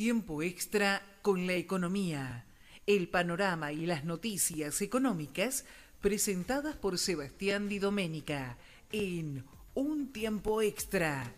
tiempo extra con la economía, el panorama y las noticias económicas presentadas por Sebastián Di Domenica en Un tiempo extra.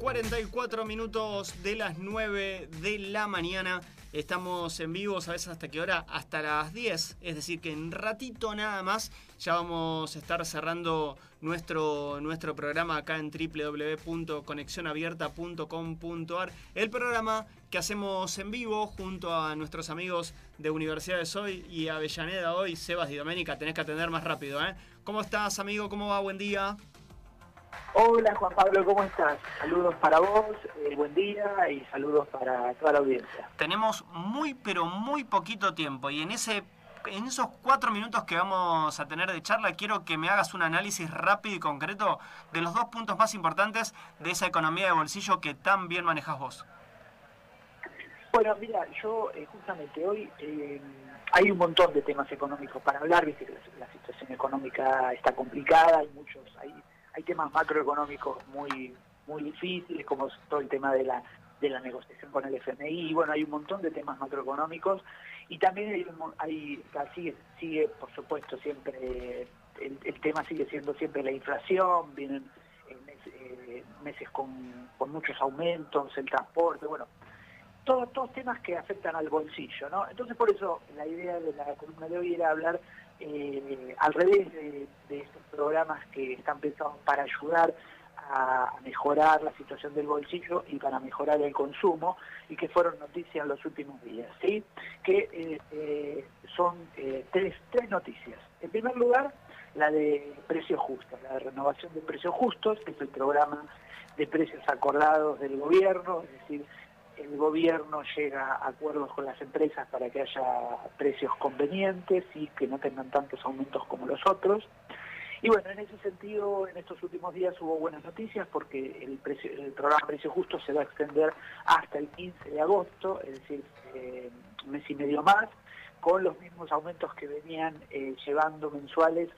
44 minutos de las 9 de la mañana. Estamos en vivo, ¿sabes hasta qué hora? Hasta las 10. Es decir, que en ratito nada más ya vamos a estar cerrando nuestro, nuestro programa acá en www.conexionabierta.com.ar. El programa que hacemos en vivo junto a nuestros amigos de Universidades Hoy y Avellaneda Hoy. Sebas y Doménica, tenés que atender más rápido, ¿eh? ¿Cómo estás, amigo? ¿Cómo va? Buen día. Hola Juan Pablo, ¿cómo estás? Saludos para vos, eh, buen día y saludos para toda la audiencia. Tenemos muy pero muy poquito tiempo y en ese en esos cuatro minutos que vamos a tener de charla quiero que me hagas un análisis rápido y concreto de los dos puntos más importantes de esa economía de bolsillo que tan bien manejas vos. Bueno, mira, yo eh, justamente hoy eh, hay un montón de temas económicos para hablar, viste que la, la situación económica está complicada, hay muchos, hay hay temas macroeconómicos muy muy difíciles, como todo el tema de la de la negociación con el FMI, bueno, hay un montón de temas macroeconómicos y también hay, hay sigue, por supuesto, siempre, el, tema sigue siendo siempre la inflación, vienen eh, meses, con, con, muchos aumentos, el transporte, bueno, todos, todos temas que afectan al bolsillo, ¿no? Entonces por eso la idea de la columna de hoy era hablar eh, al revés de, estos programas que están pensados para ayudar a mejorar la situación del bolsillo y para mejorar el consumo y que fueron noticias en los últimos días, ¿sí? que eh, eh, son tres, tres noticias. En primer lugar, la de precios justos, la de renovación de precios justos, que es el programa de precios acordados del gobierno, es decir, el gobierno llega a acuerdos con las empresas para que haya precios convenientes y que no tengan tantos aumentos como los otros. Y bueno, en ese sentido, en estos últimos días hubo buenas noticias porque el, programa Precio Justo se va a extender hasta el 15 de agosto, es decir, eh, un mes y medio más, con los mismos aumentos que venían eh, llevando mensuales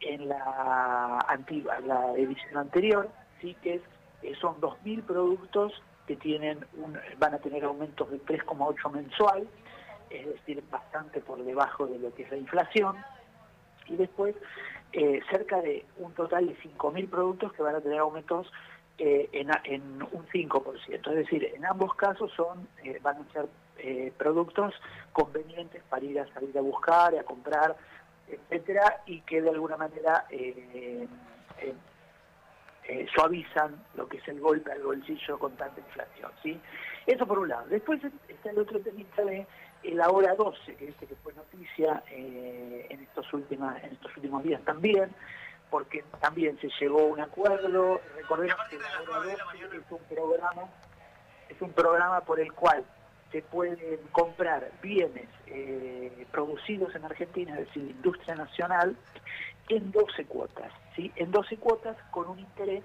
en la, antigua, la edición anterior, ¿sí? que eh, son 2.000 productos que tienen van a tener aumentos de 3,8 mensual, es decir, bastante por debajo de lo que es la inflación, y después eh, cerca de un total de 5.000 productos que van a tener aumentos eh, en, un 5%. Es decir, en ambos casos son eh, van a ser productos convenientes para ir a salir a buscar, a comprar, etcétera, y que de alguna manera eh, suavizan lo que es el golpe al bolsillo con tanta inflación. ¿sí? Eso por un lado. Después está el otro tema de la hora 12, que este que fue noticia eh, en, estos últimos, en estos últimos días también, porque también se llegó a un acuerdo. Recordemos que la hora 12 es un programa, es un programa por el cual se pueden comprar bienes eh, producidos en Argentina, es decir, industria nacional, en 12 cuotas, ¿sí? En 12 cuotas con un interés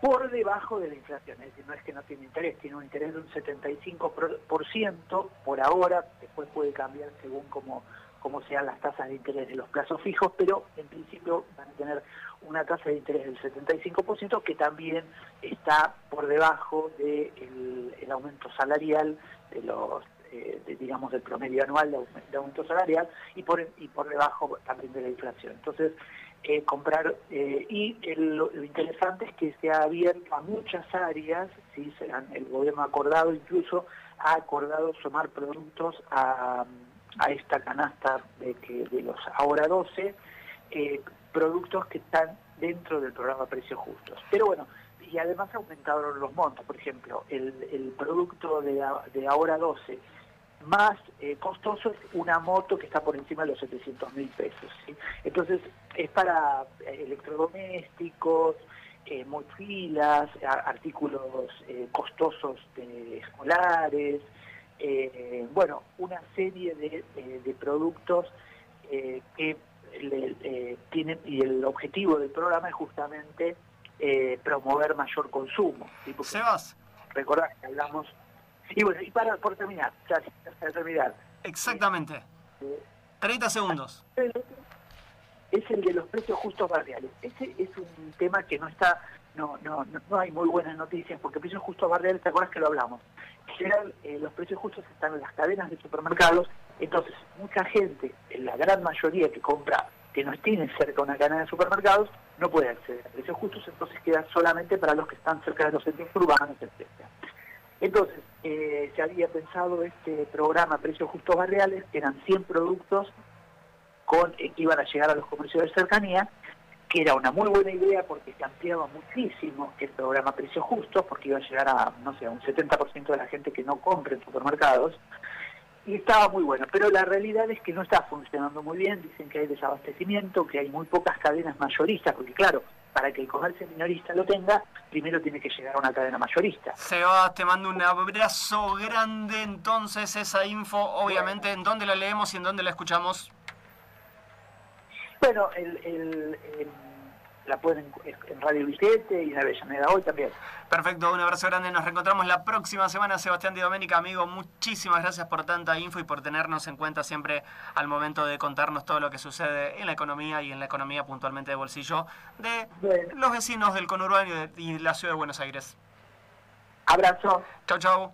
por debajo de la inflación, es decir, no es que no tiene interés, tiene un interés de un 75% por ahora, después puede cambiar según cómo, cómo sean las tasas de interés de los plazos fijos, pero en principio van a tener una tasa de interés del 75% que también está por debajo del el aumento salarial de los eh, digamos, del promedio anual de, aumento salarial y por, y por debajo también de la inflación. Entonces, eh, comprar, eh, y lo interesante es que se ha abierto a muchas áreas, ¿sí? el gobierno ha acordado, incluso ha acordado sumar productos a, a esta canasta de, que, de los ahora 12, productos que están dentro del programa Precios Justos. Pero bueno, y además aumentaron los montos, por ejemplo, el, producto de, de ahora 12 más eh, costoso es una moto que está por encima de los 700 mil pesos. Entonces, es para eh, electrodomésticos, eh, mochilas, artículos eh, costosos escolares, bueno, una serie de, productos que tienen, y el objetivo del programa es justamente promover mayor consumo. Sebas. Recordad que hablamos y bueno, y para, por terminar, para terminar. Exactamente. 30 segundos. es el de los precios justos barriales. Ese es un tema que no está, no, no, no, hay muy buenas noticias, porque precios justos barriales, ¿te acuerdas que lo hablamos? General, eh, los precios justos están en las cadenas de supermercados, entonces mucha gente, en la gran mayoría que compra, que no tiene cerca una cadena de supermercados, no puede acceder a precios justos, entonces queda solamente para los que están cerca de los centros urbanos, etc. Entonces, eh, se había pensado este programa Precios Justos Barriales, que eran 100 productos con, eh, que iban a llegar a los comercios de cercanía, que era una muy buena idea porque se ampliaba muchísimo el programa Precios Justos, porque iba a llegar a, no sé, un 70% de la gente que no compra en supermercados, y estaba muy bueno, pero la realidad es que no está funcionando muy bien, dicen que hay desabastecimiento, que hay muy pocas cadenas mayoristas, porque claro, para que el comercio minorista lo tenga, primero tiene que llegar a una cadena mayorista. Seba, te mando un abrazo grande. Entonces, esa info, obviamente, ¿en dónde la leemos y en dónde la escuchamos? Bueno, el, la pueden en Radio Vicente y en Avellaneda hoy también. Perfecto, un abrazo grande. Nos reencontramos la próxima semana. Sebastián Di Doménica, amigo, muchísimas gracias por tanta info y por tenernos en cuenta siempre al momento de contarnos todo lo que sucede en la economía y en la economía puntualmente de bolsillo de los vecinos del conurbano y de la ciudad de Buenos Aires. Abrazo. Chau, chau.